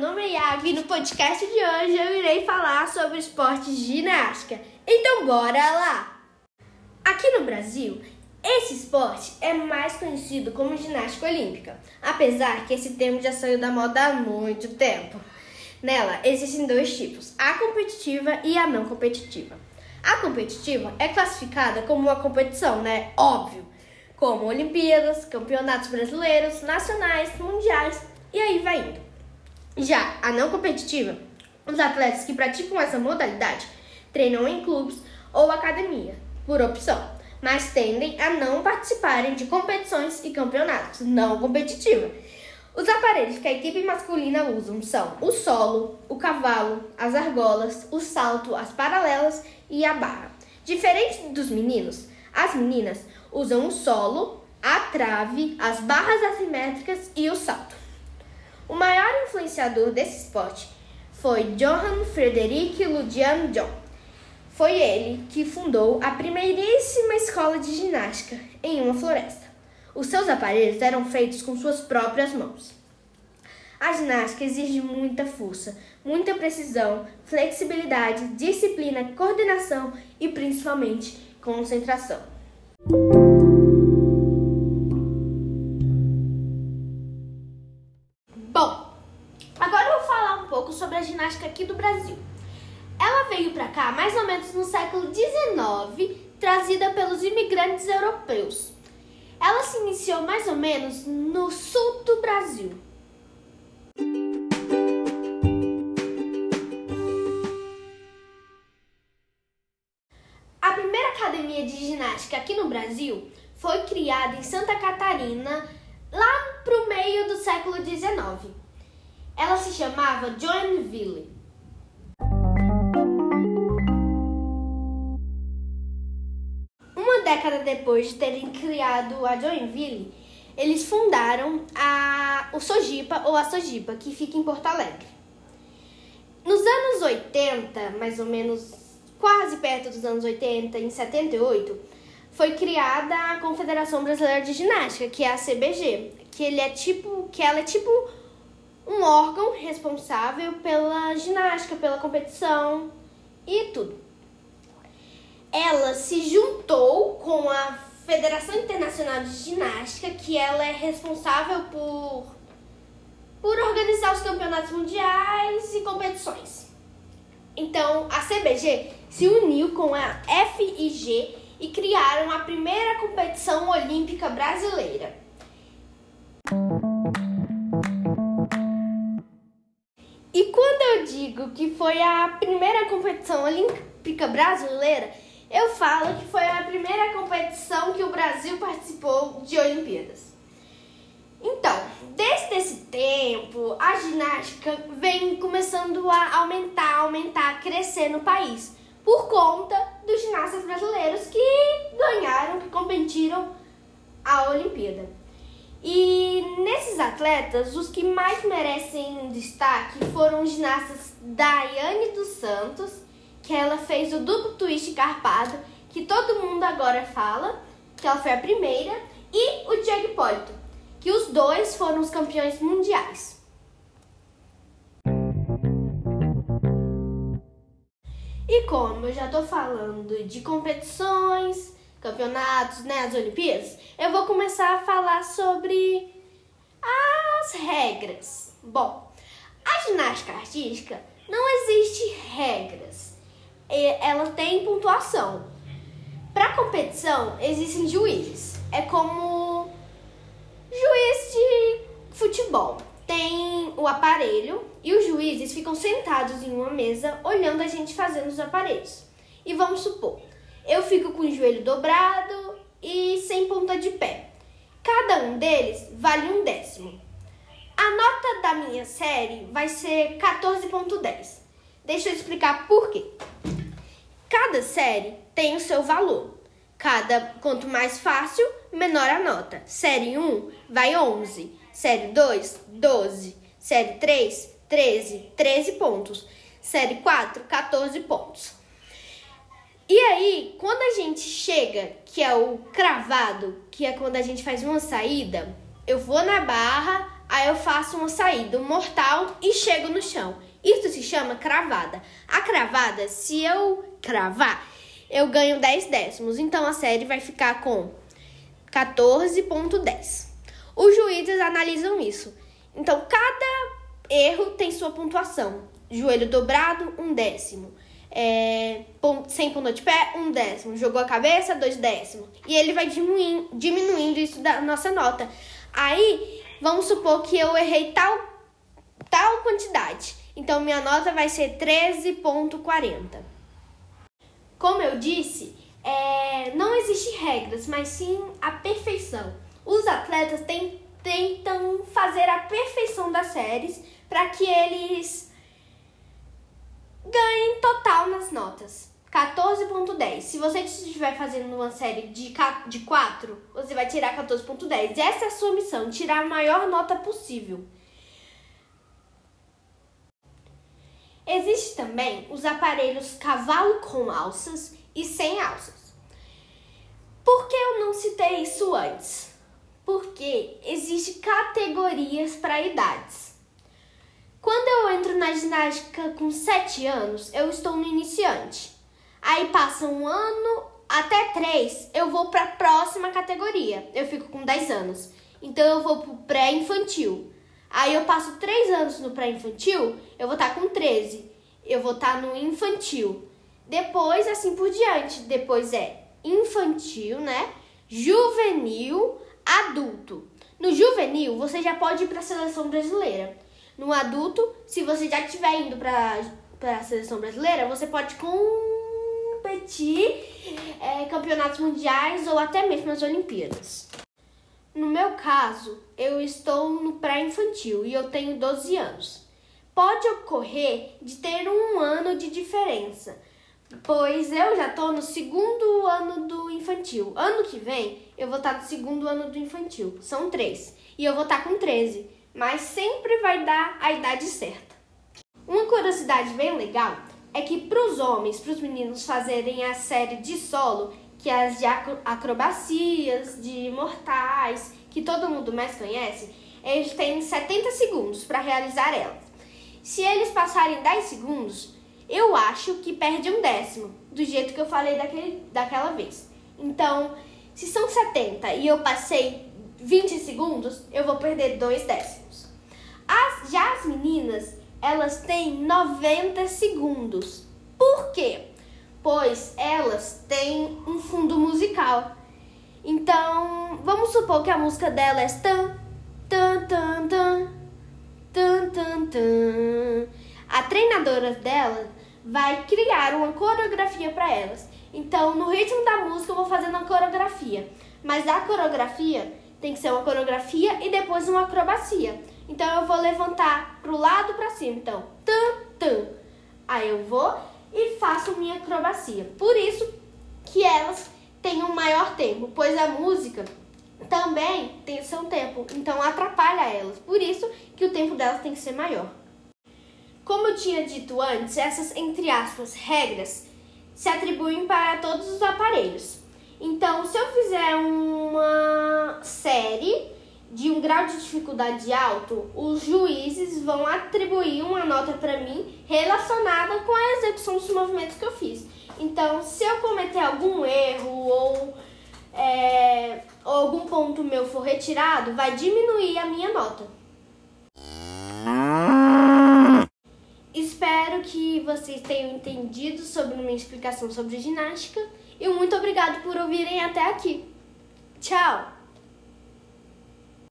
nome é Iago e no podcast de hoje eu irei falar sobre o esporte de ginástica. Então bora lá! Aqui no Brasil, esse esporte é mais conhecido como ginástica olímpica, apesar que esse termo já saiu da moda há muito tempo. Nela existem dois tipos, a competitiva e a não competitiva. A competitiva é classificada como uma competição, né? Óbvio, como Olimpíadas, campeonatos brasileiros, nacionais, mundiais e aí vai indo. Já a não competitiva, os atletas que praticam essa modalidade treinam em clubes ou academia, por opção, mas tendem a não participarem de competições e campeonatos não competitiva. Os aparelhos que a equipe masculina usam são o solo, o cavalo, as argolas, o salto, as paralelas e a barra. Diferente dos meninos, as meninas usam o solo, a trave, as barras assimétricas e o salto. O maior influenciador desse esporte foi Johann Frederick Ludian John. Foi ele que fundou a primeiríssima escola de ginástica em uma floresta. Os seus aparelhos eram feitos com suas próprias mãos. A ginástica exige muita força, muita precisão, flexibilidade, disciplina, coordenação e principalmente concentração. Imigrantes europeus. Ela se iniciou mais ou menos no sul do Brasil. A primeira academia de ginástica aqui no Brasil foi criada em Santa Catarina, lá pro meio do século XIX. Ela se chamava Joinville. Década depois de terem criado a Joinville, eles fundaram a, o Sojipa ou a Sojipa, que fica em Porto Alegre. Nos anos 80, mais ou menos quase perto dos anos 80, em 78, foi criada a Confederação Brasileira de Ginástica, que é a CBG, que ele é tipo, que ela é tipo um órgão responsável pela ginástica, pela competição e tudo. Ela se juntou com a Federação Internacional de Ginástica, que ela é responsável por por organizar os campeonatos mundiais e competições. Então, a CBG se uniu com a FIG e criaram a primeira competição olímpica brasileira. E quando eu digo que foi a primeira competição olímpica brasileira, eu falo que foi a primeira competição que o Brasil participou de Olimpíadas. Então, desde esse tempo, a ginástica vem começando a aumentar, aumentar, crescer no país, por conta dos ginastas brasileiros que ganharam, que competiram a Olimpíada. E nesses atletas, os que mais merecem destaque foram os ginastas Daiane dos Santos, que ela fez o duplo twist carpado, que todo mundo agora fala, que ela foi a primeira, e o Diego Hipólito, que os dois foram os campeões mundiais. E como eu já tô falando de competições, campeonatos, né, as Olimpíadas, eu vou começar a falar sobre as regras. Bom, a ginástica artística não existe regras. Ela tem pontuação. Para competição existem juízes. É como juiz de futebol. Tem o aparelho e os juízes ficam sentados em uma mesa olhando a gente fazendo os aparelhos. E vamos supor, eu fico com o joelho dobrado e sem ponta de pé. Cada um deles vale um décimo. A nota da minha série vai ser 14.10. Deixa eu explicar por quê. Cada série tem o seu valor. Cada quanto mais fácil, menor a nota. Série 1 vai 11, série 2 12, série 3 13, 13 pontos. Série 4 14 pontos. E aí, quando a gente chega, que é o cravado, que é quando a gente faz uma saída, eu vou na barra, Aí eu faço uma saída mortal e chego no chão. Isso se chama cravada. A cravada, se eu cravar, eu ganho 10 décimos. Então a série vai ficar com 14,10. Os juízes analisam isso. Então cada erro tem sua pontuação. Joelho dobrado, um décimo. É, sem ponto de pé, um décimo. Jogou a cabeça, dois décimos. E ele vai diminuindo, diminuindo isso da nossa nota. Aí, vamos supor que eu errei tal, tal quantidade. Então, minha nota vai ser 13,40. Como eu disse, é, não existe regras, mas sim a perfeição. Os atletas tentam fazer a perfeição das séries para que eles ganhem total nas notas. 14.10. Se você estiver fazendo uma série de, de 4, você vai tirar 14.10. Essa é a sua missão, tirar a maior nota possível. Existe também os aparelhos cavalo com alças e sem alças. Por que eu não citei isso antes? Porque existem categorias para idades. Quando eu entro na ginástica com 7 anos, eu estou no iniciante. Aí passa um ano até 3, eu vou para a próxima categoria. Eu fico com 10 anos. Então eu vou para o pré-infantil. Aí eu passo 3 anos no pré-infantil, eu vou estar tá com 13. Eu vou estar tá no infantil. Depois, assim por diante. Depois é infantil, né? Juvenil, adulto. No juvenil, você já pode ir para a seleção brasileira. No adulto, se você já estiver indo para a seleção brasileira, você pode competir é, campeonatos mundiais ou até mesmo nas Olimpíadas. No meu caso, eu estou no pré-infantil e eu tenho 12 anos. Pode ocorrer de ter um ano de diferença, pois eu já estou no segundo ano do infantil. Ano que vem, eu vou estar no segundo ano do infantil. São três. E eu vou estar com 13 mas sempre vai dar a idade certa. Uma curiosidade bem legal é que para os homens, para os meninos fazerem a série de solo, que as de acrobacias, de mortais, que todo mundo mais conhece, eles têm 70 segundos para realizar elas. Se eles passarem 10 segundos, eu acho que perde um décimo, do jeito que eu falei daquele, daquela vez. Então, se são 70 e eu passei 20 segundos, eu vou perder dois décimos. As, já as meninas, elas têm 90 segundos. Por quê? Pois elas têm um fundo musical. Então, vamos supor que a música dela é tan, tan, tan, tan, tan, tan, tan. A treinadora dela vai criar uma coreografia para elas. Então, no ritmo da música, eu vou fazendo a coreografia. Mas a coreografia tem que ser uma coreografia e depois uma acrobacia. Então eu vou levantar pro lado para cima. Então, tam, tam. Aí eu vou e faço minha acrobacia. Por isso que elas têm um maior tempo, pois a música também tem seu tempo, então atrapalha elas. Por isso que o tempo delas tem que ser maior. Como eu tinha dito antes, essas entre aspas regras se atribuem para todos os aparelhos. Então, se eu fizer uma série de um grau de dificuldade alto, os juízes vão atribuir uma nota para mim relacionada com a execução dos movimentos que eu fiz. Então, se eu cometer algum erro ou, é, ou algum ponto meu for retirado, vai diminuir a minha nota. Espero que vocês tenham entendido sobre minha explicação sobre ginástica e muito obrigado por ouvirem até aqui. Tchau!